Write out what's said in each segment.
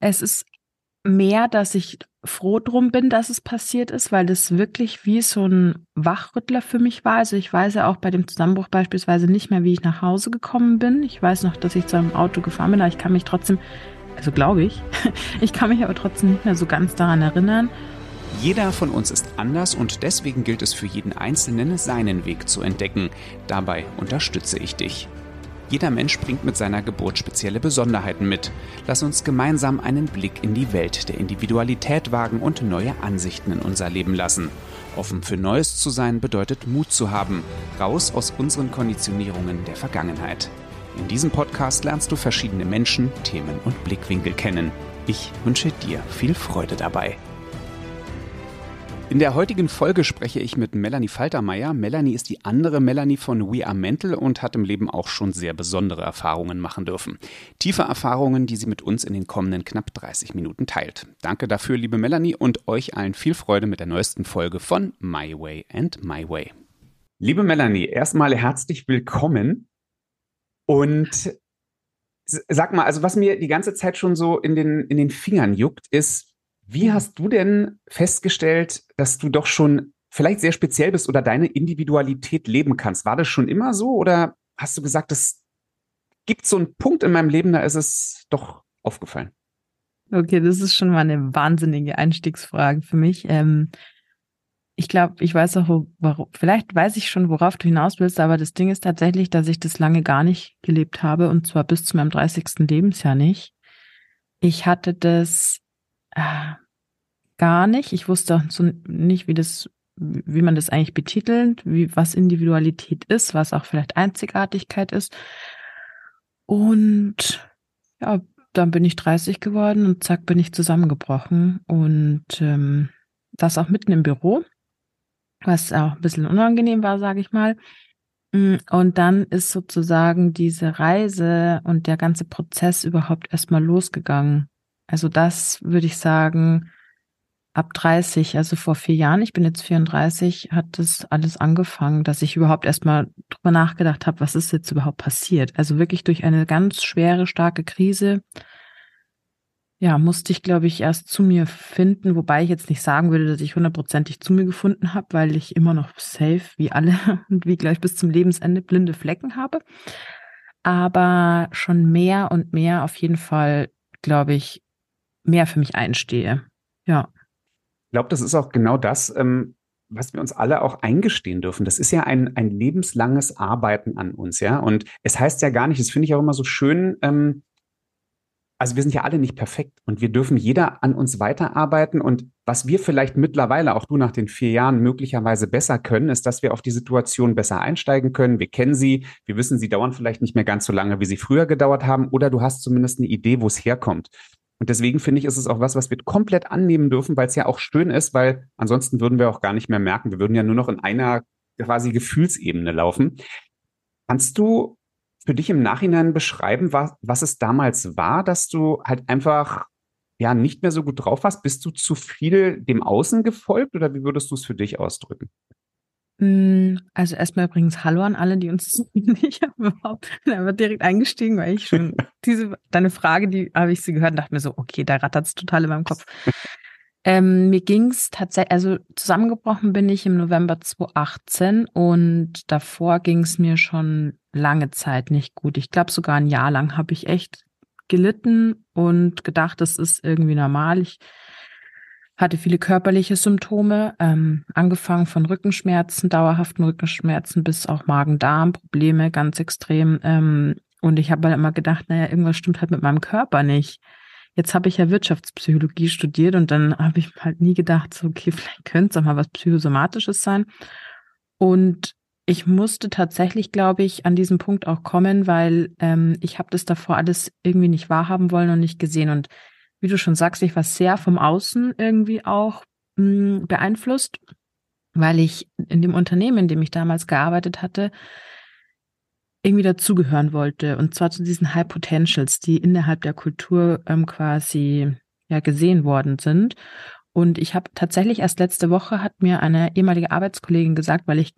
es ist mehr, dass ich froh drum bin, dass es passiert ist, weil das wirklich wie so ein Wachrüttler für mich war. Also ich weiß ja auch bei dem Zusammenbruch beispielsweise nicht mehr, wie ich nach Hause gekommen bin. Ich weiß noch, dass ich zu einem Auto gefahren bin, aber ich kann mich trotzdem, also glaube ich, ich kann mich aber trotzdem nicht mehr so ganz daran erinnern. Jeder von uns ist anders und deswegen gilt es für jeden Einzelnen, seinen Weg zu entdecken. Dabei unterstütze ich dich. Jeder Mensch bringt mit seiner Geburt spezielle Besonderheiten mit. Lass uns gemeinsam einen Blick in die Welt der Individualität wagen und neue Ansichten in unser Leben lassen. Offen für Neues zu sein bedeutet Mut zu haben, raus aus unseren Konditionierungen der Vergangenheit. In diesem Podcast lernst du verschiedene Menschen, Themen und Blickwinkel kennen. Ich wünsche dir viel Freude dabei. In der heutigen Folge spreche ich mit Melanie Faltermeier. Melanie ist die andere Melanie von We Are Mental und hat im Leben auch schon sehr besondere Erfahrungen machen dürfen. Tiefe Erfahrungen, die sie mit uns in den kommenden knapp 30 Minuten teilt. Danke dafür, liebe Melanie, und euch allen viel Freude mit der neuesten Folge von My Way and My Way. Liebe Melanie, erstmal herzlich willkommen. Und sag mal, also was mir die ganze Zeit schon so in den, in den Fingern juckt, ist, wie hast du denn festgestellt, dass du doch schon vielleicht sehr speziell bist oder deine Individualität leben kannst? War das schon immer so oder hast du gesagt, es gibt so einen Punkt in meinem Leben, da ist es doch aufgefallen? Okay, das ist schon mal eine wahnsinnige Einstiegsfrage für mich. Ähm, ich glaube, ich weiß auch, warum, vielleicht weiß ich schon, worauf du hinaus willst, aber das Ding ist tatsächlich, dass ich das lange gar nicht gelebt habe und zwar bis zu meinem 30. Lebensjahr nicht. Ich hatte das gar nicht. Ich wusste so nicht, wie das, wie man das eigentlich betitelt, wie was Individualität ist, was auch vielleicht Einzigartigkeit ist. Und ja, dann bin ich 30 geworden und zack bin ich zusammengebrochen und ähm, das auch mitten im Büro, was auch ein bisschen unangenehm war, sage ich mal. Mm, und dann ist sozusagen diese Reise und der ganze Prozess überhaupt erstmal losgegangen. Also das würde ich sagen, ab 30, also vor vier Jahren, ich bin jetzt 34, hat das alles angefangen, dass ich überhaupt erstmal drüber nachgedacht habe, was ist jetzt überhaupt passiert. Also wirklich durch eine ganz schwere, starke Krise, ja, musste ich, glaube ich, erst zu mir finden, wobei ich jetzt nicht sagen würde, dass ich hundertprozentig zu mir gefunden habe, weil ich immer noch safe, wie alle und wie gleich bis zum Lebensende blinde Flecken habe. Aber schon mehr und mehr auf jeden Fall, glaube ich, mehr für mich einstehe. Ja. Ich glaube, das ist auch genau das, ähm, was wir uns alle auch eingestehen dürfen. Das ist ja ein, ein lebenslanges Arbeiten an uns, ja. Und es heißt ja gar nicht, das finde ich auch immer so schön, ähm, also wir sind ja alle nicht perfekt und wir dürfen jeder an uns weiterarbeiten. Und was wir vielleicht mittlerweile, auch du nach den vier Jahren, möglicherweise besser können, ist, dass wir auf die Situation besser einsteigen können. Wir kennen sie, wir wissen, sie dauern vielleicht nicht mehr ganz so lange, wie sie früher gedauert haben, oder du hast zumindest eine Idee, wo es herkommt. Und deswegen finde ich, ist es auch was, was wir komplett annehmen dürfen, weil es ja auch schön ist, weil ansonsten würden wir auch gar nicht mehr merken. Wir würden ja nur noch in einer quasi Gefühlsebene laufen. Kannst du für dich im Nachhinein beschreiben, was, was es damals war, dass du halt einfach ja nicht mehr so gut drauf warst? Bist du zu viel dem Außen gefolgt oder wie würdest du es für dich ausdrücken? Hm, also erstmal übrigens Hallo an alle, die uns ich habe überhaupt einfach direkt eingestiegen, weil ich schon diese deine Frage, die habe ich sie gehört und dachte mir so, okay, da rattert es total in meinem Kopf. Ähm, mir ging es tatsächlich, also zusammengebrochen bin ich im November 2018 und davor ging es mir schon lange Zeit nicht gut. Ich glaube sogar ein Jahr lang habe ich echt gelitten und gedacht, das ist irgendwie normal. Ich hatte viele körperliche Symptome, ähm, angefangen von Rückenschmerzen, dauerhaften Rückenschmerzen bis auch Magen-Darm-Probleme, ganz extrem. Ähm, und ich habe halt immer gedacht, naja, irgendwas stimmt halt mit meinem Körper nicht. Jetzt habe ich ja Wirtschaftspsychologie studiert und dann habe ich halt nie gedacht, so, okay, vielleicht könnte es auch mal was Psychosomatisches sein. Und ich musste tatsächlich, glaube ich, an diesem Punkt auch kommen, weil ähm, ich habe das davor alles irgendwie nicht wahrhaben wollen und nicht gesehen. Und wie du schon sagst, ich war sehr vom Außen irgendwie auch mh, hm, beeinflusst, weil ich in dem Unternehmen, in dem ich damals gearbeitet hatte, irgendwie dazugehören wollte. Und zwar zu diesen High Potentials, die innerhalb der Kultur ähm, quasi ja gesehen worden sind. Und ich habe tatsächlich erst letzte Woche hat mir eine ehemalige Arbeitskollegin gesagt, weil ich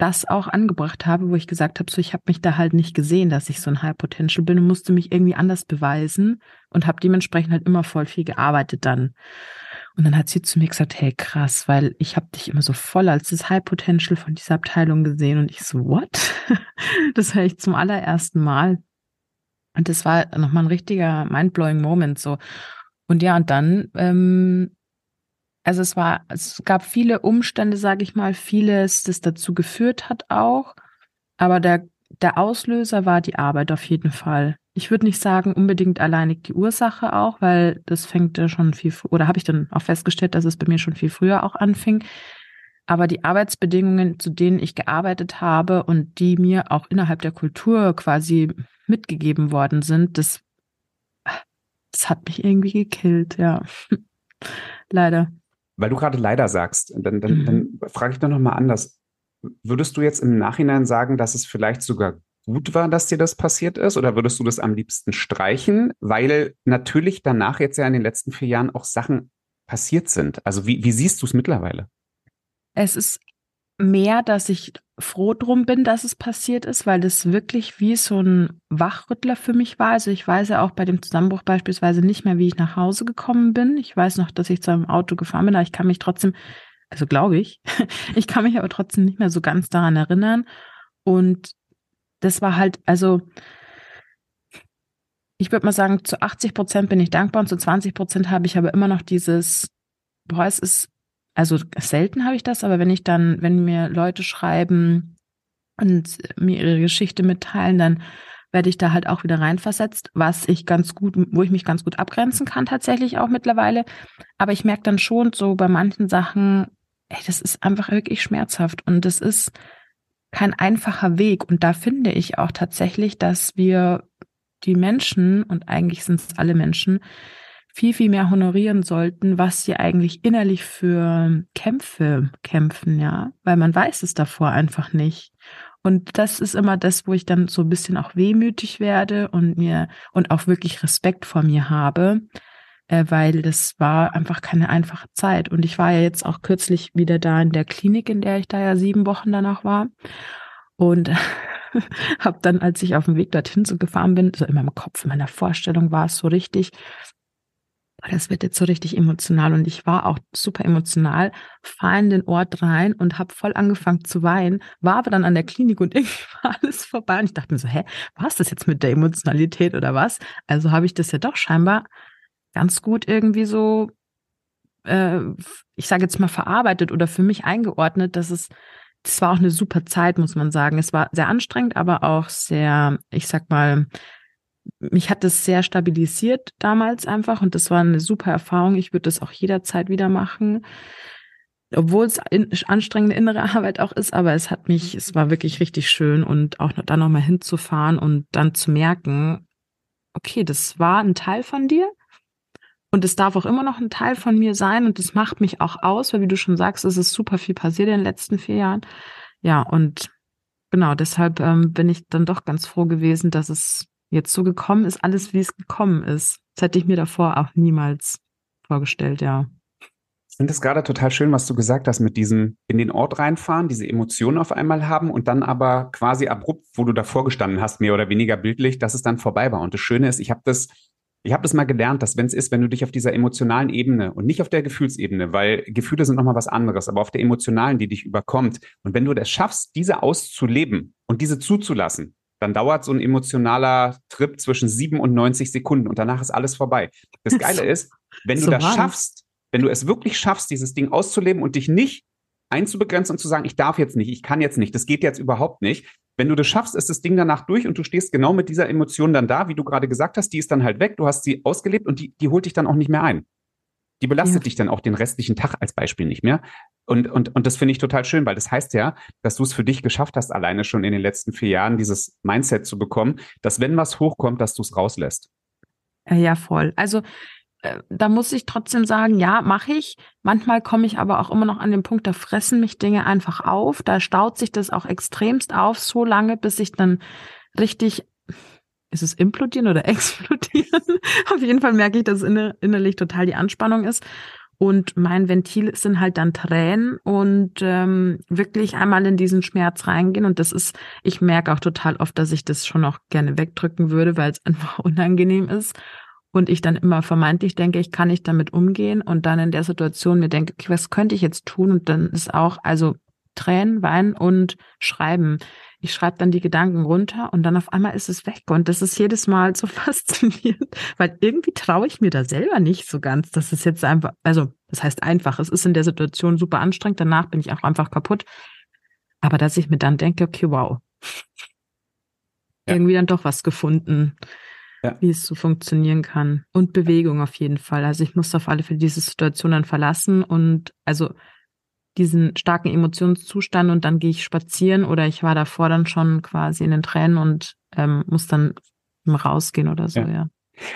das auch angebracht habe, wo ich gesagt habe, so ich habe mich da halt nicht gesehen, dass ich so ein High Potential bin und musste mich irgendwie anders beweisen und habe dementsprechend halt immer voll viel gearbeitet dann. Und dann hat sie zu mir gesagt, hey krass, weil ich habe dich immer so voll als das High Potential von dieser Abteilung gesehen und ich so, what? das höre ich zum allerersten Mal. Und das war nochmal ein richtiger mindblowing Moment so. Und ja, und dann ähm, also es war, es gab viele Umstände, sage ich mal, vieles, das dazu geführt hat auch. Aber der, der Auslöser war die Arbeit auf jeden Fall. Ich würde nicht sagen unbedingt alleinig die Ursache auch, weil das fängt ja schon viel, oder habe ich dann auch festgestellt, dass es bei mir schon viel früher auch anfing. Aber die Arbeitsbedingungen, zu denen ich gearbeitet habe und die mir auch innerhalb der Kultur quasi mitgegeben worden sind, das, das hat mich irgendwie gekillt, ja. Leider. Weil du gerade leider sagst, dann, dann, mhm. dann frage ich doch nochmal anders. Würdest du jetzt im Nachhinein sagen, dass es vielleicht sogar gut war, dass dir das passiert ist? Oder würdest du das am liebsten streichen? Weil natürlich danach jetzt ja in den letzten vier Jahren auch Sachen passiert sind. Also wie, wie siehst du es mittlerweile? Es ist mehr, dass ich froh drum bin, dass es passiert ist, weil das wirklich wie so ein Wachrüttler für mich war. Also ich weiß ja auch bei dem Zusammenbruch beispielsweise nicht mehr, wie ich nach Hause gekommen bin. Ich weiß noch, dass ich zu einem Auto gefahren bin, aber ich kann mich trotzdem, also glaube ich, ich kann mich aber trotzdem nicht mehr so ganz daran erinnern. Und das war halt, also ich würde mal sagen, zu 80 Prozent bin ich dankbar und zu 20 Prozent habe ich aber immer noch dieses, boah, es ist also selten habe ich das, aber wenn ich dann, wenn mir Leute schreiben und mir ihre Geschichte mitteilen, dann werde ich da halt auch wieder reinversetzt, was ich ganz gut, wo ich mich ganz gut abgrenzen kann tatsächlich auch mittlerweile. Aber ich merke dann schon so bei manchen Sachen, ey, das ist einfach wirklich schmerzhaft und das ist kein einfacher Weg. Und da finde ich auch tatsächlich, dass wir die Menschen, und eigentlich sind es alle Menschen, viel, viel mehr honorieren sollten, was sie eigentlich innerlich für Kämpfe kämpfen, ja, weil man weiß es davor einfach nicht. Und das ist immer das, wo ich dann so ein bisschen auch wehmütig werde und mir und auch wirklich Respekt vor mir habe, äh, weil das war einfach keine einfache Zeit. Und ich war ja jetzt auch kürzlich wieder da in der Klinik, in der ich da ja sieben Wochen danach war. Und habe dann, als ich auf dem Weg dorthin so gefahren bin, so in meinem Kopf, in meiner Vorstellung war es so richtig, das wird jetzt so richtig emotional und ich war auch super emotional, fahre in den Ort rein und habe voll angefangen zu weinen, war aber dann an der Klinik und irgendwie war alles vorbei und ich dachte mir so, hä, war es das jetzt mit der Emotionalität oder was? Also habe ich das ja doch scheinbar ganz gut irgendwie so, äh, ich sage jetzt mal verarbeitet oder für mich eingeordnet, dass es das war auch eine super Zeit, muss man sagen. Es war sehr anstrengend, aber auch sehr, ich sag mal, mich hat das sehr stabilisiert damals einfach und das war eine super Erfahrung. Ich würde das auch jederzeit wieder machen. Obwohl es in, anstrengende innere Arbeit auch ist, aber es hat mich, es war wirklich richtig schön und auch da nochmal hinzufahren und dann zu merken, okay, das war ein Teil von dir und es darf auch immer noch ein Teil von mir sein und das macht mich auch aus, weil wie du schon sagst, es ist super viel passiert in den letzten vier Jahren. Ja, und genau, deshalb ähm, bin ich dann doch ganz froh gewesen, dass es jetzt so gekommen ist, alles wie es gekommen ist. Das hätte ich mir davor auch niemals vorgestellt, ja. Ich finde es gerade total schön, was du gesagt hast mit diesem in den Ort reinfahren, diese Emotionen auf einmal haben und dann aber quasi abrupt, wo du davor gestanden hast, mehr oder weniger bildlich, dass es dann vorbei war. Und das Schöne ist, ich habe das, ich habe das mal gelernt, dass wenn es ist, wenn du dich auf dieser emotionalen Ebene und nicht auf der Gefühlsebene, weil Gefühle sind nochmal was anderes, aber auf der emotionalen, die dich überkommt. Und wenn du das schaffst, diese auszuleben und diese zuzulassen, dann dauert so ein emotionaler Trip zwischen 7 und 90 Sekunden und danach ist alles vorbei. Das Geile ist, wenn du so das schaffst, wenn du es wirklich schaffst, dieses Ding auszuleben und dich nicht einzubegrenzen und zu sagen, ich darf jetzt nicht, ich kann jetzt nicht, das geht jetzt überhaupt nicht. Wenn du das schaffst, ist das Ding danach durch und du stehst genau mit dieser Emotion dann da, wie du gerade gesagt hast, die ist dann halt weg, du hast sie ausgelebt und die, die holt dich dann auch nicht mehr ein. Die belastet ja. dich dann auch den restlichen Tag als Beispiel nicht mehr. Und, und, und das finde ich total schön, weil das heißt ja, dass du es für dich geschafft hast, alleine schon in den letzten vier Jahren dieses Mindset zu bekommen, dass wenn was hochkommt, dass du es rauslässt. Ja, voll. Also äh, da muss ich trotzdem sagen, ja, mache ich. Manchmal komme ich aber auch immer noch an den Punkt, da fressen mich Dinge einfach auf. Da staut sich das auch extremst auf, so lange, bis ich dann richtig ist es implodieren oder explodieren? Auf jeden Fall merke ich, dass inner, innerlich total die Anspannung ist. Und mein Ventil sind halt dann Tränen und ähm, wirklich einmal in diesen Schmerz reingehen. Und das ist, ich merke auch total oft, dass ich das schon auch gerne wegdrücken würde, weil es einfach unangenehm ist. Und ich dann immer vermeintlich denke, ich kann nicht damit umgehen und dann in der Situation mir denke, okay, was könnte ich jetzt tun? Und dann ist auch, also Tränen, Weinen und Schreiben. Ich schreibe dann die Gedanken runter und dann auf einmal ist es weg. Und das ist jedes Mal so faszinierend, weil irgendwie traue ich mir da selber nicht so ganz. Das ist jetzt einfach, also das heißt einfach, es ist in der Situation super anstrengend, danach bin ich auch einfach kaputt. Aber dass ich mir dann denke, okay, wow, ja. irgendwie dann doch was gefunden, ja. wie es so funktionieren kann. Und Bewegung auf jeden Fall. Also ich muss auf alle Fälle diese Situation dann verlassen und also diesen starken Emotionszustand und dann gehe ich spazieren oder ich war davor dann schon quasi in den Tränen und ähm, muss dann rausgehen oder so, ja. ja.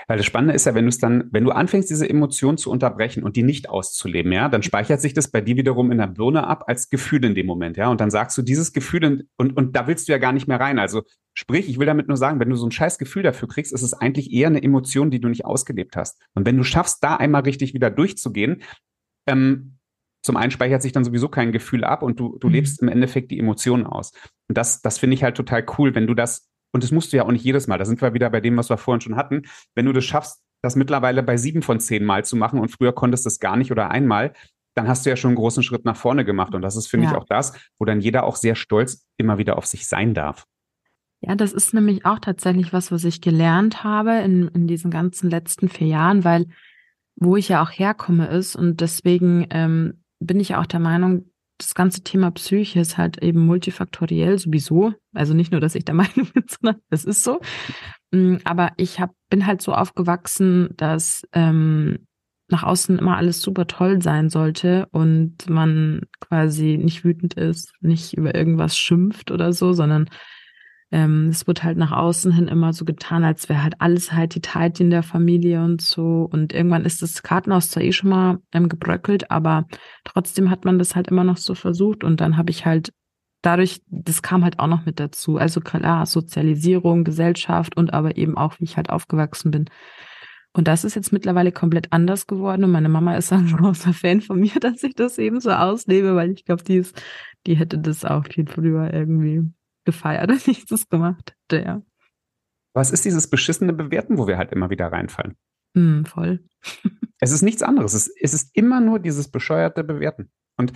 Weil das Spannende ist ja, wenn du es dann, wenn du anfängst, diese Emotion zu unterbrechen und die nicht auszuleben, ja, dann speichert sich das bei dir wiederum in der Birne ab als Gefühl in dem Moment, ja. Und dann sagst du dieses Gefühl und, und, und da willst du ja gar nicht mehr rein. Also sprich, ich will damit nur sagen, wenn du so ein scheiß Gefühl dafür kriegst, ist es eigentlich eher eine Emotion, die du nicht ausgelebt hast. Und wenn du schaffst, da einmal richtig wieder durchzugehen, ähm, zum einen speichert sich dann sowieso kein Gefühl ab und du, du mhm. lebst im Endeffekt die Emotionen aus. Und das, das finde ich halt total cool, wenn du das, und das musst du ja auch nicht jedes Mal, da sind wir wieder bei dem, was wir vorhin schon hatten, wenn du das schaffst, das mittlerweile bei sieben von zehn Mal zu machen und früher konntest du es gar nicht oder einmal, dann hast du ja schon einen großen Schritt nach vorne gemacht. Und das ist, finde ja. ich, auch das, wo dann jeder auch sehr stolz immer wieder auf sich sein darf. Ja, das ist nämlich auch tatsächlich was, was ich gelernt habe in, in diesen ganzen letzten vier Jahren, weil wo ich ja auch herkomme ist und deswegen ähm, bin ich auch der Meinung, das ganze Thema Psyche ist halt eben multifaktoriell sowieso. Also nicht nur, dass ich der Meinung bin, sondern es ist so. Mm, aber ich hab, bin halt so aufgewachsen, dass ähm, nach außen immer alles super toll sein sollte und man quasi nicht wütend ist, nicht über irgendwas schimpft oder so, sondern ähm, es wird halt nach außen hin immer so getan, als wäre halt alles halt die Tide in der Familie und so. Und irgendwann ist das Kartenhaus zwar eh schon mal ähm, gebröckelt, aber trotzdem hat man das halt immer noch so versucht. Und dann habe ich halt dadurch, das kam halt auch noch mit dazu. Also klar, Sozialisierung, Gesellschaft und aber eben auch, wie ich halt aufgewachsen bin. Und das ist jetzt mittlerweile komplett anders geworden. Und meine Mama ist ein großer Fan von mir, dass ich das eben so auslebe, weil ich glaube, die ist, die hätte das auch viel früher irgendwie gefeiert, dass ich das gemacht hätte, ja. Was ist dieses beschissene Bewerten, wo wir halt immer wieder reinfallen? Mm, voll. es ist nichts anderes. Es, es, ist immer nur dieses bescheuerte Bewerten. Und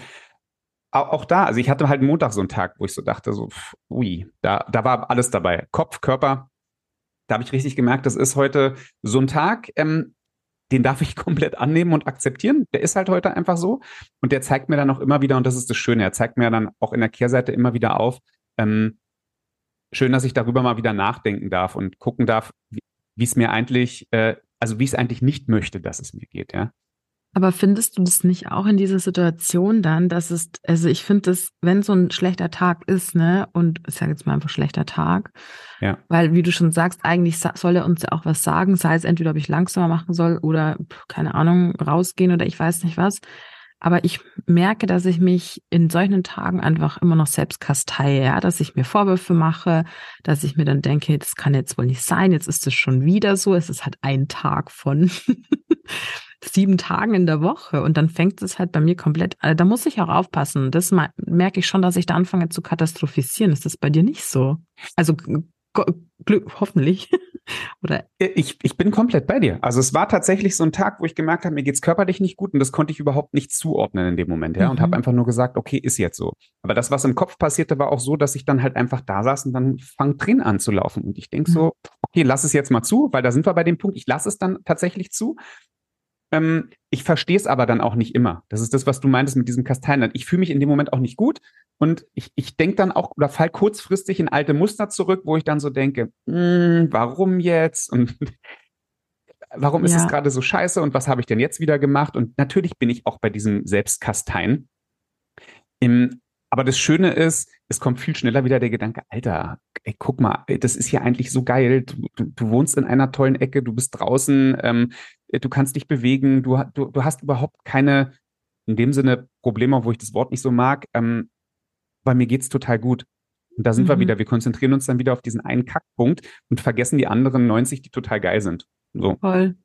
auch, da, also ich hatte halt Montag so einen Tag, wo ich so dachte, so, ui, da, da war alles dabei. Kopf, Körper. Da habe ich richtig gemerkt, das ist heute so ein Tag, ähm, den darf ich komplett annehmen und akzeptieren. Der ist halt heute einfach so. Und der zeigt mir dann auch immer wieder, und das ist das Schöne, er zeigt mir dann auch in der Kehrseite immer wieder auf, ähm, schön, dass ich darüber mal wieder nachdenken darf und gucken darf, wie es mir eigentlich, äh, also wie ich es eigentlich nicht möchte, dass es mir geht, ja. Aber findest du das nicht auch in dieser Situation dann, dass es, also ich finde das, wenn so ein schlechter Tag ist, ne, und ich sage jetzt mal einfach schlechter Tag, ja. weil wie du schon sagst, eigentlich soll er uns ja auch was sagen, sei es entweder, ob ich langsamer machen soll oder, keine Ahnung, rausgehen oder ich weiß nicht was. Aber ich merke, dass ich mich in solchen Tagen einfach immer noch selbst kasteie, ja, dass ich mir Vorwürfe mache, dass ich mir dann denke, das kann jetzt wohl nicht sein, jetzt ist es schon wieder so, es ist halt ein Tag von sieben Tagen in der Woche und dann fängt es halt bei mir komplett, also da muss ich auch aufpassen. Das merke ich schon, dass ich da anfange zu katastrophisieren. Ist das bei dir nicht so? Also Glück, hoffentlich. Oder? Ich, ich bin komplett bei dir. Also es war tatsächlich so ein Tag, wo ich gemerkt habe, mir geht's körperlich nicht gut und das konnte ich überhaupt nicht zuordnen in dem Moment, ja. Mhm. Und habe einfach nur gesagt, okay, ist jetzt so. Aber das, was im Kopf passierte, war auch so, dass ich dann halt einfach da saß und dann fangen Tränen an zu laufen. Und ich denke mhm. so, okay, lass es jetzt mal zu, weil da sind wir bei dem Punkt, ich lasse es dann tatsächlich zu. Ähm, ich verstehe es aber dann auch nicht immer. Das ist das, was du meintest mit diesem Kasteinland. Ich fühle mich in dem Moment auch nicht gut und ich, ich denke dann auch oder fall kurzfristig in alte Muster zurück, wo ich dann so denke, hm, warum jetzt und warum ist es gerade so scheiße und was habe ich denn jetzt wieder gemacht? Und natürlich bin ich auch bei diesem Selbstkasteien. Im, aber das Schöne ist, es kommt viel schneller wieder der Gedanke, Alter, ey, guck mal, das ist hier eigentlich so geil. Du, du, du wohnst in einer tollen Ecke, du bist draußen, ähm, du kannst dich bewegen, du, du, du hast überhaupt keine, in dem Sinne, Probleme, wo ich das Wort nicht so mag, ähm, weil mir geht's total gut. Und da sind mhm. wir wieder. Wir konzentrieren uns dann wieder auf diesen einen Kackpunkt und vergessen die anderen 90, die total geil sind. So. Voll.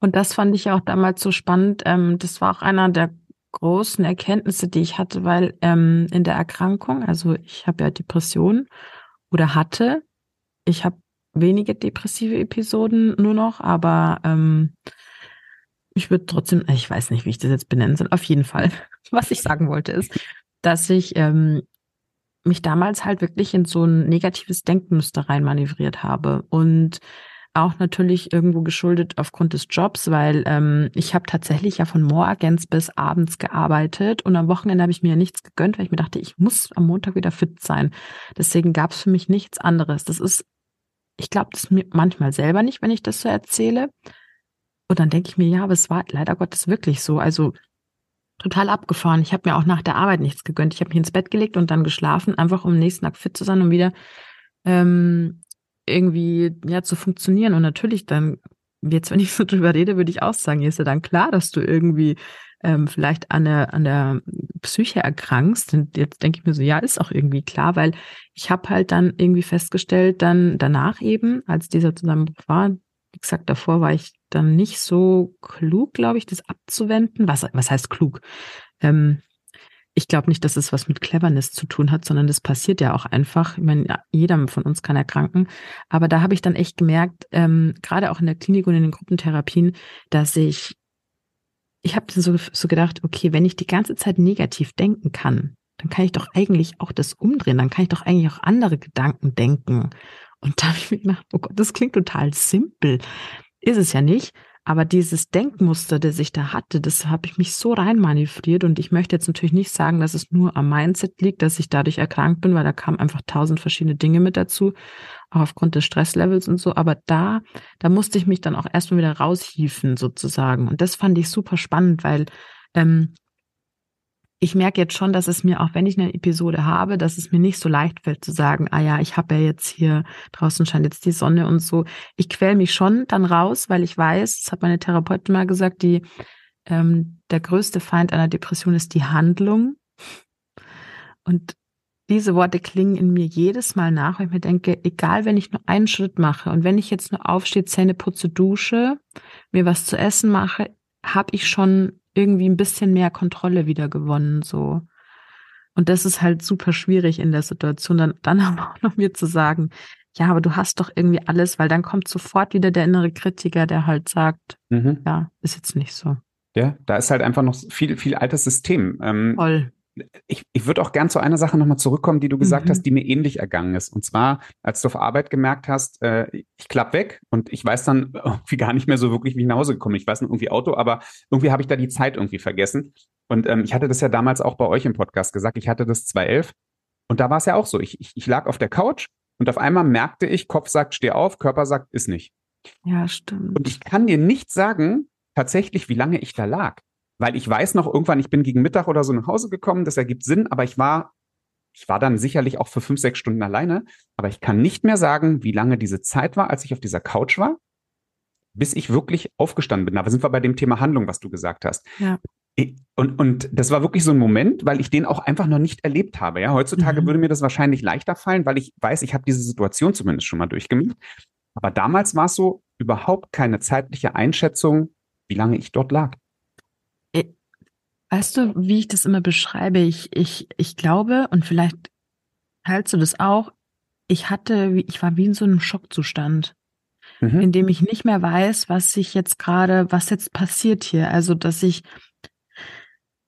Und das fand ich auch damals so spannend. Ähm, das war auch einer der großen Erkenntnisse, die ich hatte, weil ähm, in der Erkrankung, also ich habe ja Depressionen oder hatte, ich habe wenige depressive Episoden nur noch, aber ähm, ich würde trotzdem, ich weiß nicht, wie ich das jetzt benennen soll, auf jeden Fall. Was ich sagen wollte ist, dass ich ähm, mich damals halt wirklich in so ein negatives Denkmuster reinmanövriert habe und auch natürlich irgendwo geschuldet aufgrund des Jobs, weil ähm, ich habe tatsächlich ja von morgens bis abends gearbeitet und am Wochenende habe ich mir ja nichts gegönnt, weil ich mir dachte, ich muss am Montag wieder fit sein. Deswegen gab es für mich nichts anderes. Das ist, ich glaube das mir manchmal selber nicht, wenn ich das so erzähle. Und dann denke ich mir, ja, aber es war leider Gottes wirklich so. Also total abgefahren. Ich habe mir auch nach der Arbeit nichts gegönnt. Ich habe mich ins Bett gelegt und dann geschlafen, einfach um nächsten Tag fit zu sein, um wieder ähm, irgendwie ja zu funktionieren. Und natürlich dann, jetzt wenn ich so drüber rede, würde ich auch sagen, ist ja dann klar, dass du irgendwie ähm, vielleicht an der, an der Psyche erkrankst. Und jetzt denke ich mir so, ja, ist auch irgendwie klar, weil ich habe halt dann irgendwie festgestellt, dann danach eben, als dieser Zusammenbruch war, wie gesagt, davor war ich dann nicht so klug, glaube ich, das abzuwenden. Was, was heißt klug? Ähm, ich glaube nicht, dass es was mit Cleverness zu tun hat, sondern das passiert ja auch einfach. Ich meine, jeder von uns kann erkranken. Aber da habe ich dann echt gemerkt, ähm, gerade auch in der Klinik und in den Gruppentherapien, dass ich, ich habe so, so gedacht, okay, wenn ich die ganze Zeit negativ denken kann, dann kann ich doch eigentlich auch das umdrehen, dann kann ich doch eigentlich auch andere Gedanken denken. Und da habe ich mir gedacht, oh Gott, das klingt total simpel. Ist es ja nicht. Aber dieses Denkmuster, das ich da hatte, das habe ich mich so reinmanövriert. Und ich möchte jetzt natürlich nicht sagen, dass es nur am Mindset liegt, dass ich dadurch erkrankt bin, weil da kamen einfach tausend verschiedene Dinge mit dazu, auch aufgrund des Stresslevels und so. Aber da, da musste ich mich dann auch erstmal wieder raushieven sozusagen. Und das fand ich super spannend, weil ähm, ich merke jetzt schon, dass es mir, auch wenn ich eine Episode habe, dass es mir nicht so leicht fällt zu sagen, ah ja, ich habe ja jetzt hier, draußen scheint jetzt die Sonne und so. Ich quäl mich schon dann raus, weil ich weiß, das hat meine Therapeutin mal gesagt, die, ähm, der größte Feind einer Depression ist die Handlung. Und diese Worte klingen in mir jedes Mal nach, weil ich mir denke, egal, wenn ich nur einen Schritt mache und wenn ich jetzt nur aufstehe, Zähne putze, dusche, mir was zu essen mache, habe ich schon irgendwie ein bisschen mehr Kontrolle wieder gewonnen, so. Und das ist halt super schwierig in der Situation, dann, dann aber auch noch mir zu sagen, ja, aber du hast doch irgendwie alles, weil dann kommt sofort wieder der innere Kritiker, der halt sagt, mhm. ja, ist jetzt nicht so. Ja, da ist halt einfach noch viel, viel altes System. Ähm, Voll ich, ich würde auch gern zu einer Sache nochmal zurückkommen, die du gesagt mhm. hast, die mir ähnlich ergangen ist. Und zwar, als du auf Arbeit gemerkt hast, äh, ich klapp weg und ich weiß dann irgendwie gar nicht mehr so wirklich, wie ich nach Hause gekommen Ich weiß noch irgendwie Auto, aber irgendwie habe ich da die Zeit irgendwie vergessen. Und ähm, ich hatte das ja damals auch bei euch im Podcast gesagt. Ich hatte das 2011 und da war es ja auch so. Ich, ich, ich lag auf der Couch und auf einmal merkte ich, Kopf sagt, steh auf, Körper sagt, ist nicht. Ja, stimmt. Und ich kann dir nicht sagen, tatsächlich, wie lange ich da lag weil ich weiß noch irgendwann, ich bin gegen Mittag oder so nach Hause gekommen, das ergibt Sinn, aber ich war, ich war dann sicherlich auch für fünf, sechs Stunden alleine, aber ich kann nicht mehr sagen, wie lange diese Zeit war, als ich auf dieser Couch war, bis ich wirklich aufgestanden bin. Aber sind wir bei dem Thema Handlung, was du gesagt hast. Ja. Und, und das war wirklich so ein Moment, weil ich den auch einfach noch nicht erlebt habe. Ja, heutzutage mhm. würde mir das wahrscheinlich leichter fallen, weil ich weiß, ich habe diese Situation zumindest schon mal durchgemacht. Aber damals war es so überhaupt keine zeitliche Einschätzung, wie lange ich dort lag. Weißt du, wie ich das immer beschreibe? Ich, ich, ich glaube, und vielleicht teilst du das auch, ich hatte, ich war wie in so einem Schockzustand, mhm. in dem ich nicht mehr weiß, was sich jetzt gerade, was jetzt passiert hier. Also, dass ich,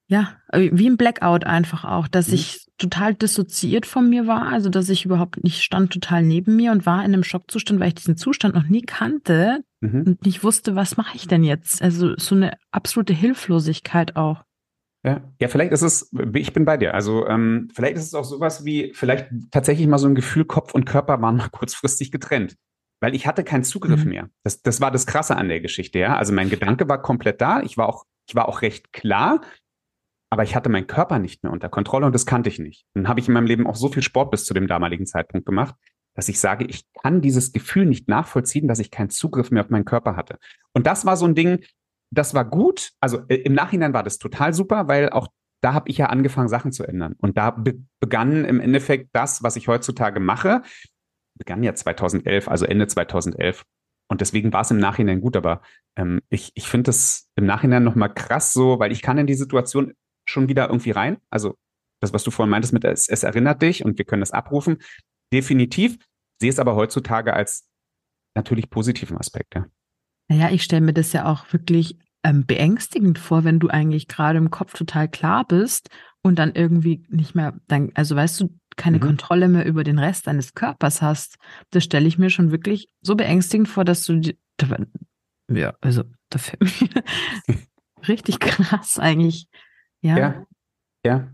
ja, wie ein Blackout einfach auch, dass mhm. ich total dissoziiert von mir war, also dass ich überhaupt nicht stand total neben mir und war in einem Schockzustand, weil ich diesen Zustand noch nie kannte mhm. und nicht wusste, was mache ich denn jetzt? Also so eine absolute Hilflosigkeit auch. Ja, ja, vielleicht ist es, ich bin bei dir. Also ähm, vielleicht ist es auch sowas wie, vielleicht tatsächlich mal so ein Gefühl, Kopf und Körper waren mal kurzfristig getrennt. Weil ich hatte keinen Zugriff mhm. mehr. Das, das war das Krasse an der Geschichte, ja. Also mein Gedanke war komplett da. Ich war auch, ich war auch recht klar, aber ich hatte meinen Körper nicht mehr unter Kontrolle und das kannte ich nicht. Dann habe ich in meinem Leben auch so viel Sport bis zu dem damaligen Zeitpunkt gemacht, dass ich sage, ich kann dieses Gefühl nicht nachvollziehen, dass ich keinen Zugriff mehr auf meinen Körper hatte. Und das war so ein Ding, das war gut. Also äh, im Nachhinein war das total super, weil auch da habe ich ja angefangen, Sachen zu ändern. Und da be begann im Endeffekt das, was ich heutzutage mache, begann ja 2011, also Ende 2011. Und deswegen war es im Nachhinein gut, aber ähm, ich, ich finde das im Nachhinein nochmal krass so, weil ich kann in die Situation schon wieder irgendwie rein. Also das, was du vorhin meintest mit, es, es erinnert dich und wir können das abrufen. Definitiv. Sehe es aber heutzutage als natürlich positiven Aspekt, ja. Naja, ich stelle mir das ja auch wirklich ähm, beängstigend vor, wenn du eigentlich gerade im Kopf total klar bist und dann irgendwie nicht mehr, dann, also weißt du, keine mhm. Kontrolle mehr über den Rest deines Körpers hast. Das stelle ich mir schon wirklich so beängstigend vor, dass du, die, ja, also dafür richtig krass eigentlich. Ja. Ja. ja.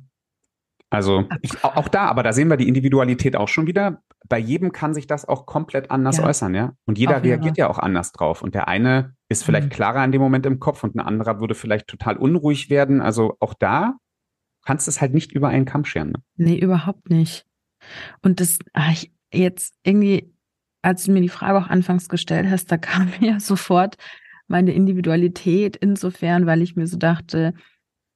Also auch da, aber da sehen wir die Individualität auch schon wieder. Bei jedem kann sich das auch komplett anders ja. äußern, ja. Und jeder reagiert ja auch anders drauf. Und der eine ist vielleicht mhm. klarer in dem Moment im Kopf und ein anderer würde vielleicht total unruhig werden. Also auch da kannst du es halt nicht über einen Kamm scheren. Ne? Nee, überhaupt nicht. Und das, ach, ich, jetzt irgendwie, als du mir die Frage auch anfangs gestellt hast, da kam mir ja sofort meine Individualität insofern, weil ich mir so dachte,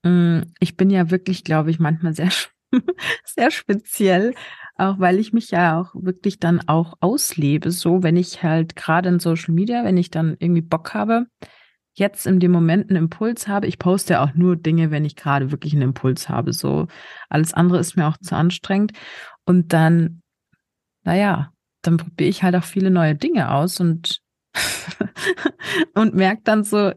mh, hm, ich bin ja wirklich, glaube ich, manchmal sehr sehr speziell, auch weil ich mich ja auch wirklich dann auch auslebe, so wenn ich halt gerade in Social Media, wenn ich dann irgendwie Bock habe, jetzt in dem Moment einen Impuls habe, ich poste ja auch nur Dinge, wenn ich gerade wirklich einen Impuls habe, so. Alles andere ist mir auch zu anstrengend. Und dann, naja, dann probiere ich halt auch viele neue Dinge aus und und merke dann so,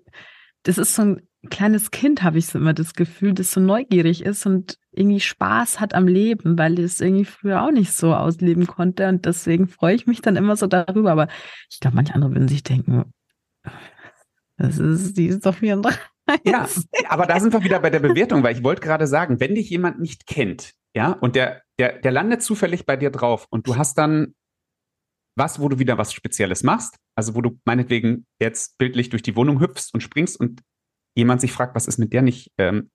das ist so ein kleines Kind, habe ich so immer das Gefühl, das so neugierig ist und irgendwie Spaß hat am Leben, weil es irgendwie früher auch nicht so ausleben konnte. Und deswegen freue ich mich dann immer so darüber. Aber ich glaube, manche andere würden sich denken, das ist, die ist doch 34. Ja, aber da sind wir wieder bei der Bewertung, weil ich wollte gerade sagen, wenn dich jemand nicht kennt, ja, und der, der, der landet zufällig bei dir drauf und du hast dann was, wo du wieder was Spezielles machst, also wo du meinetwegen jetzt bildlich durch die Wohnung hüpfst und springst und jemand sich fragt, was ist mit der nicht? Ähm,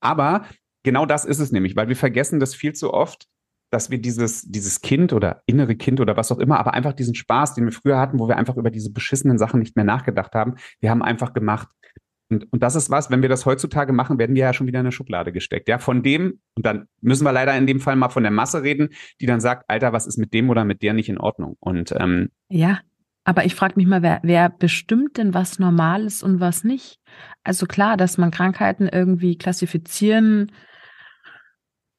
aber genau das ist es nämlich, weil wir vergessen das viel zu oft, dass wir dieses, dieses Kind oder innere Kind oder was auch immer, aber einfach diesen Spaß, den wir früher hatten, wo wir einfach über diese beschissenen Sachen nicht mehr nachgedacht haben, wir haben einfach gemacht. Und, und das ist was, wenn wir das heutzutage machen, werden wir ja schon wieder in eine Schublade gesteckt. Ja, von dem, und dann müssen wir leider in dem Fall mal von der Masse reden, die dann sagt, Alter, was ist mit dem oder mit der nicht in Ordnung? Und ähm, ja, aber ich frage mich mal, wer, wer bestimmt denn, was normal ist und was nicht? Also klar, dass man Krankheiten irgendwie klassifizieren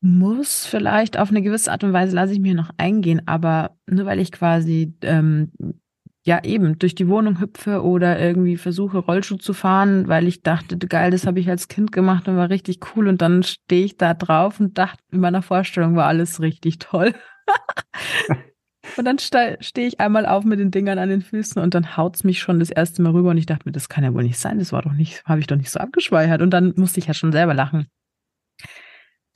muss, vielleicht auf eine gewisse Art und Weise lasse ich mir noch eingehen, aber nur weil ich quasi ähm, ja eben durch die Wohnung hüpfe oder irgendwie versuche Rollschuh zu fahren, weil ich dachte, geil, das habe ich als Kind gemacht und war richtig cool und dann stehe ich da drauf und dachte, in meiner Vorstellung war alles richtig toll. Und dann stehe ich einmal auf mit den Dingern an den Füßen und dann haut es mich schon das erste Mal rüber und ich dachte mir, das kann ja wohl nicht sein, das war doch nicht, habe ich doch nicht so abgespeichert. Und dann musste ich ja schon selber lachen.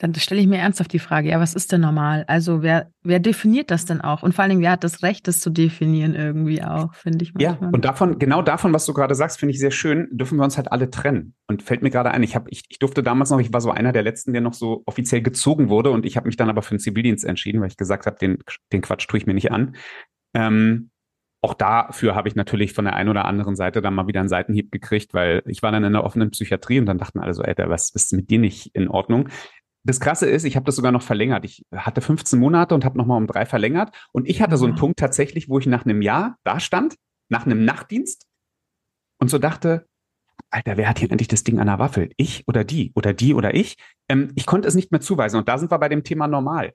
Dann stelle ich mir ernsthaft die Frage, ja, was ist denn normal? Also wer, wer definiert das denn auch? Und vor allen Dingen, wer hat das Recht, das zu definieren irgendwie auch, finde ich. Manchmal. Ja, und davon, genau davon, was du gerade sagst, finde ich sehr schön, dürfen wir uns halt alle trennen. Und fällt mir gerade ein, ich, hab, ich, ich durfte damals noch, ich war so einer der letzten, der noch so offiziell gezogen wurde und ich habe mich dann aber für den Zivildienst entschieden, weil ich gesagt habe, den, den Quatsch tue ich mir nicht an. Ähm, auch dafür habe ich natürlich von der einen oder anderen Seite dann mal wieder einen Seitenhieb gekriegt, weil ich war dann in der offenen Psychiatrie und dann dachten alle so, ey, was ist mit dir nicht in Ordnung? Das Krasse ist, ich habe das sogar noch verlängert. Ich hatte 15 Monate und habe nochmal um drei verlängert. Und ich hatte so einen Punkt tatsächlich, wo ich nach einem Jahr da stand, nach einem Nachtdienst und so dachte, Alter, wer hat hier endlich das Ding an der Waffel? Ich oder die? Oder die oder ich? Ähm, ich konnte es nicht mehr zuweisen. Und da sind wir bei dem Thema normal.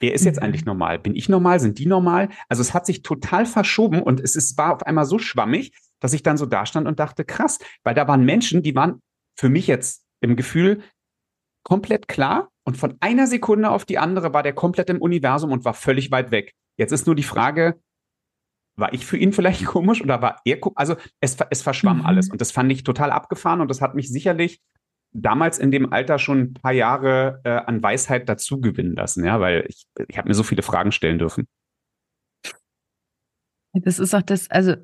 Wer ist jetzt mhm. eigentlich normal? Bin ich normal? Sind die normal? Also es hat sich total verschoben und es ist, war auf einmal so schwammig, dass ich dann so da stand und dachte, krass, weil da waren Menschen, die waren für mich jetzt im Gefühl komplett klar und von einer Sekunde auf die andere war der komplett im Universum und war völlig weit weg. Jetzt ist nur die Frage, war ich für ihn vielleicht komisch oder war er komisch? Also es, es verschwamm mhm. alles und das fand ich total abgefahren und das hat mich sicherlich damals in dem Alter schon ein paar Jahre äh, an Weisheit dazu gewinnen lassen, ja, weil ich, ich habe mir so viele Fragen stellen dürfen. Das ist auch das, also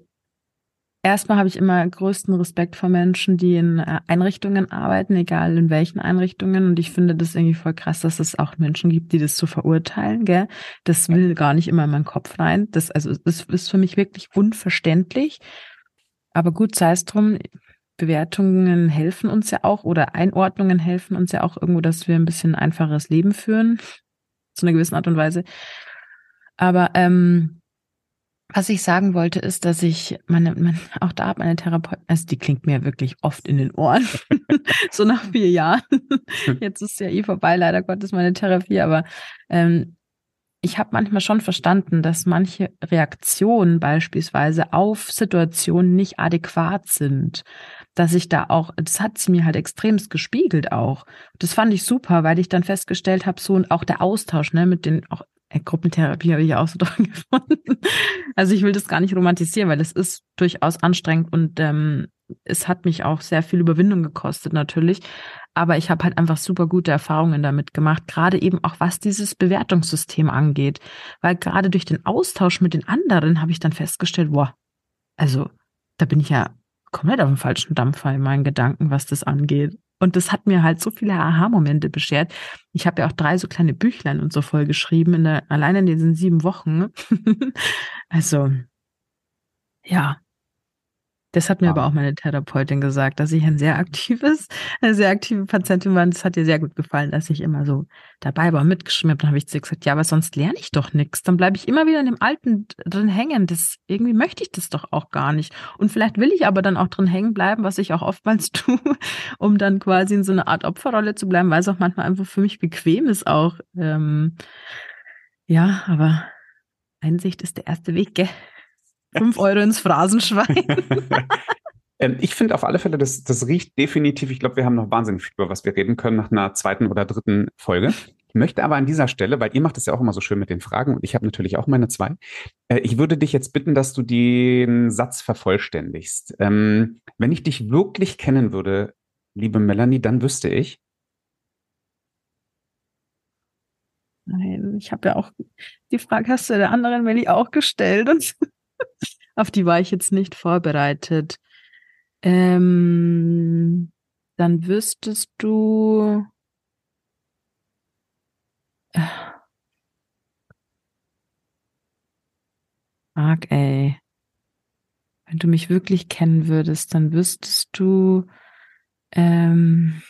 Erstmal habe ich immer größten Respekt vor Menschen, die in äh, Einrichtungen arbeiten, egal in welchen Einrichtungen. Und ich finde das irgendwie voll krass, dass es auch Menschen gibt, die das so verurteilen, gell? Das will gar nicht immer in meinen Kopf rein. Das, also, das ist für mich wirklich unverständlich. Aber gut, sei es drum. Bewertungen helfen uns ja auch oder Einordnungen helfen uns ja auch irgendwo, dass wir ein bisschen einfacheres Leben führen. Zu einer gewissen Art und Weise. Aber, ähm, Was ich sagen wollte, ist, dass ich meine, meine auch da hat meine Therapeutin, also die klingt mir wirklich oft in den Ohren, so nach vier Jahren. Jetzt ist ja eh vorbei, leider Gottes meine Therapie, aber ähm, ich habe manchmal schon verstanden, dass manche Reaktionen beispielsweise auf Situationen nicht adäquat sind. Dass ich da auch, das hat sie mir halt extremst gespiegelt auch. Das fand ich super, weil ich dann festgestellt habe, so und auch der Austausch ne, mit den auch Gruppentherapie habe ich auch so dran gefunden. Also ich will das gar nicht romantisieren, weil es ist durchaus anstrengend und ähm, es hat mich auch sehr viel Überwindung gekostet natürlich. Aber ich habe halt einfach super gute Erfahrungen damit gemacht, gerade eben auch was dieses Bewertungssystem angeht. Weil gerade durch den Austausch mit den anderen habe ich dann festgestellt, boah, also da bin ich ja komplett auf dem falschen Dampfer in meinen Gedanken, was das angeht. Und das hat mir halt so viele Aha-Momente beschert. Ich habe ja auch drei so kleine Büchlein und so voll geschrieben, in der, allein in diesen sieben Wochen. also, ja, das hat mir aber auch meine Therapeutin gesagt, dass ich ein sehr aktives, eine sehr aktive Patientin war. Und das hat ihr sehr gut gefallen, dass ich immer so dabei war habe. Dann habe ich zu ihr gesagt, ja, aber sonst lerne ich doch nichts. Dann bleibe ich immer wieder in dem Alten drin hängen. Das, irgendwie möchte ich das doch auch gar nicht. Und vielleicht will ich aber dann auch drin hängen bleiben, was ich auch oftmals tue, um dann quasi in so eine Art Opferrolle zu bleiben, weil es auch manchmal einfach für mich bequem ist auch. Ähm, ja, aber Einsicht ist der erste Weg, gell? Fünf Euro ins Phrasenschwein. Ähm, ich finde auf alle Fälle, das, das riecht definitiv. Ich glaube, wir haben noch wahnsinnig viel, über was wir reden können nach einer zweiten oder dritten Folge. Ich möchte aber an dieser Stelle, weil ihr macht es ja auch immer so schön mit den Fragen und ich habe natürlich auch meine zwei. Äh, ich würde dich jetzt bitten, dass du den Satz vervollständigst. Ähm, wenn ich dich wirklich kennen würde, liebe Melanie, dann wüsste ich. Nein, ich habe ja auch die Frage hast du der anderen Melli auch gestellt und auf die war ich jetzt nicht vorbereitet. Ähm, dann wüsstest du. Äh, Marc, ey. Wenn du mich wirklich kennen würdest, dann wüsstest du, ähm,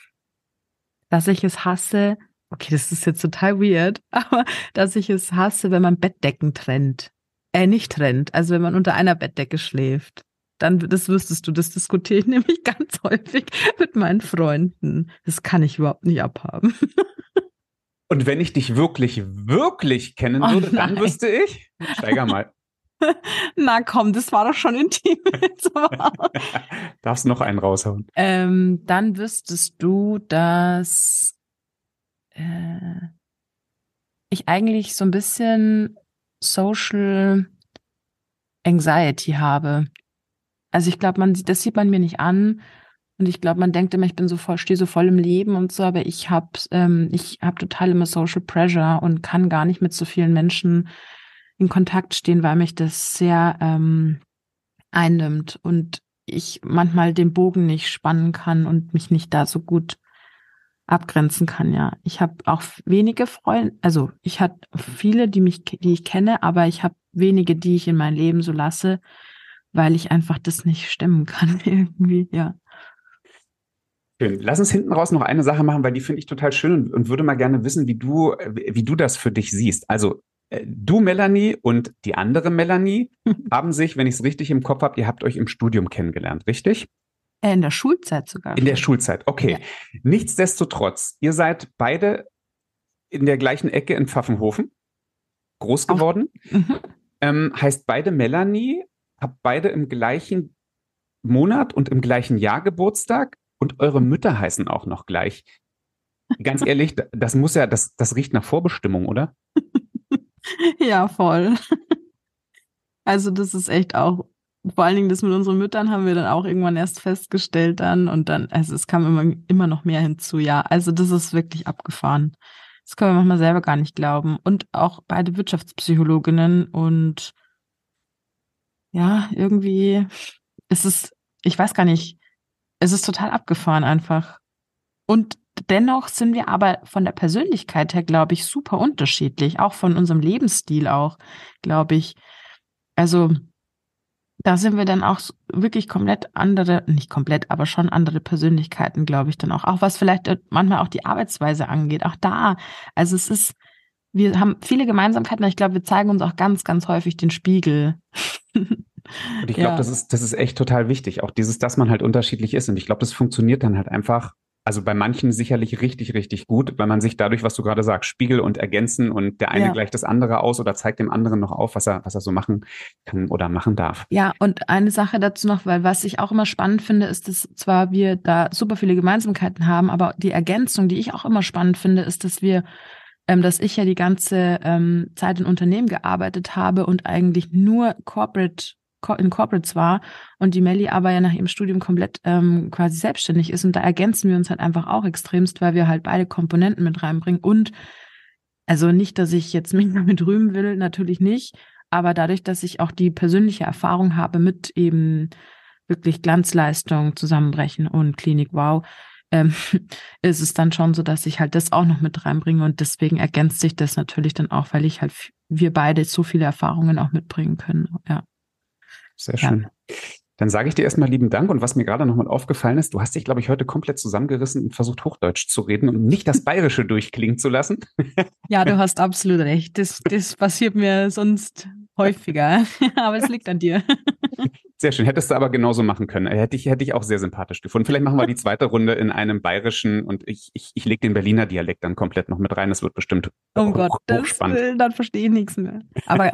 dass ich es hasse. Okay, das ist jetzt total weird, aber dass ich es hasse, wenn man Bettdecken trennt äh, nicht trennt. Also wenn man unter einer Bettdecke schläft, dann, das wüsstest du, das diskutiere ich nämlich ganz häufig mit meinen Freunden. Das kann ich überhaupt nicht abhaben. Und wenn ich dich wirklich, wirklich kennen oh würde, oh dann wüsste ich, steiger mal. Na komm, das war doch schon intim. Darfst noch einen raushauen. Ähm, dann wüsstest du, dass äh, ich eigentlich so ein bisschen Social Anxiety habe. Also ich glaube, man das sieht man mir nicht an. Und ich glaube, man denkt immer, ich bin so voll, stehe so voll im Leben und so, aber ich habe ähm, ich hab total immer Social Pressure und kann gar nicht mit so vielen Menschen in Kontakt stehen, weil mich das sehr ähm, einnimmt und ich manchmal den Bogen nicht spannen kann und mich nicht da so gut abgrenzen kann, ja. Ich habe auch wenige Freunde, also ich habe viele, die mich, die ich kenne, aber ich habe wenige, die ich in mein Leben so lasse, weil ich einfach das nicht stemmen kann irgendwie, ja. Schön. Lass uns hinten raus noch eine Sache machen, weil die finde ich total schön und, und, würde mal gerne wissen, wie du, wie du das für dich siehst. Also äh, du, Melanie, und die andere Melanie haben sich, wenn ich es richtig im Kopf habe, ihr habt euch im Studium kennengelernt, richtig? Äh, in der Schulzeit sogar. In der Schulzeit, okay. Ja. Nichtsdestotrotz, ihr seid beide in der gleichen Ecke in Pfaffenhofen groß geworden. Mhm. Ähm, heißt beide Melanie, habt beide im gleichen Monat und im gleichen Jahr Geburtstag und eure Mütter heißen auch noch gleich. Ganz ehrlich, das muss ja, das, das riecht nach Vorbestimmung, oder? ja, voll. Also das ist echt auch vor allen Dingen das mit unseren Müttern haben wir dann auch irgendwann erst festgestellt dann und dann, also es kam immer, immer noch mehr hinzu, ja. Also das ist wirklich abgefahren. Das können wir manchmal selber gar nicht glauben. Und auch beide Wirtschaftspsychologinnen und ja, irgendwie ist es, ich weiß gar nicht, es ist total abgefahren einfach. Und dennoch sind wir aber von der Persönlichkeit her, glaube ich, super unterschiedlich, auch von unserem Lebensstil auch, glaube ich. Also da sind wir dann auch wirklich komplett andere, nicht komplett, aber schon andere Persönlichkeiten, glaube ich, dann auch. Auch was vielleicht äh, manchmal auch die Arbeitsweise angeht. Auch da, also es ist, wir haben viele Gemeinsamkeiten. Ich glaube, wir zeigen uns auch ganz, ganz häufig den Spiegel. Und ich glaube, ja. das ist, das ist echt total wichtig. Auch dieses, dass man halt unterschiedlich ist. Und ich glaube, das funktioniert dann halt einfach also bei manchen sicherlich richtig, richtig gut, weil man sich dadurch, was du gerade sagst, spiegel und ergänzen und der eine ja. gleicht das andere aus oder zeigt dem anderen noch auf, was er, was er so machen kann oder machen darf. Ja, und eine Sache dazu noch, weil was ich auch immer spannend finde, ist, dass zwar wir da super viele Gemeinsamkeiten haben, aber die Ergänzung, die ich auch immer spannend finde, ist, dass wir ähm, dass ich ja die ganze ähm, Zeit in Unternehmen gearbeitet habe und eigentlich nur Corporate in Corporates war und die Melli aber ja nach ihrem Studium komplett ähm, quasi selbstständig ist. Und da ergänzen wir uns halt einfach auch extremst, weil wir halt beide Komponenten mit reinbringen. Und also nicht, dass ich jetzt mich damit rühmen will, natürlich nicht, aber dadurch, dass ich auch die persönliche Erfahrung habe mit eben wirklich Glanzleistung, Zusammenbrechen und Klinik Wow, ähm, ist es dann schon so, dass ich halt das auch noch mit reinbringe und deswegen ergänzt sich das natürlich dann auch, weil ich halt wir beide so viele Erfahrungen auch mitbringen können. Ja. Sehr schön. Ja. Dann sage ich dir erstmal lieben Dank. Und was mir gerade nochmal aufgefallen ist, du hast dich, glaube ich, heute komplett zusammengerissen und versucht, Hochdeutsch zu reden und nicht das Bayerische durchklingen zu lassen. Ja, du hast absolut recht. Das, das passiert mir sonst häufiger. Aber es liegt an dir. Sehr schön. Hättest du aber genauso machen können. Hätte ich, hätte ich auch sehr sympathisch gefunden. Vielleicht machen wir die zweite Runde in einem bayerischen und ich, ich, ich lege den Berliner Dialekt dann komplett noch mit rein. Das wird bestimmt oh hoch, Gott, das, dann verstehe ich nichts mehr. Aber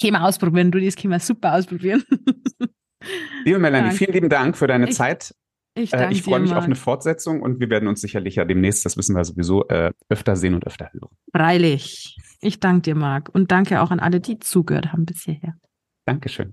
können wir ausprobieren, du, das können wir super ausprobieren. Liebe Melanie, Danke. vielen lieben Dank für deine ich, Zeit. Ich, äh, ich freue mich Marc. auf eine Fortsetzung und wir werden uns sicherlich ja demnächst, das wissen wir sowieso, äh, öfter sehen und öfter hören. Freilich. Ich danke dir, Marc. Und danke auch an alle, die zugehört haben bis hierher. Dankeschön.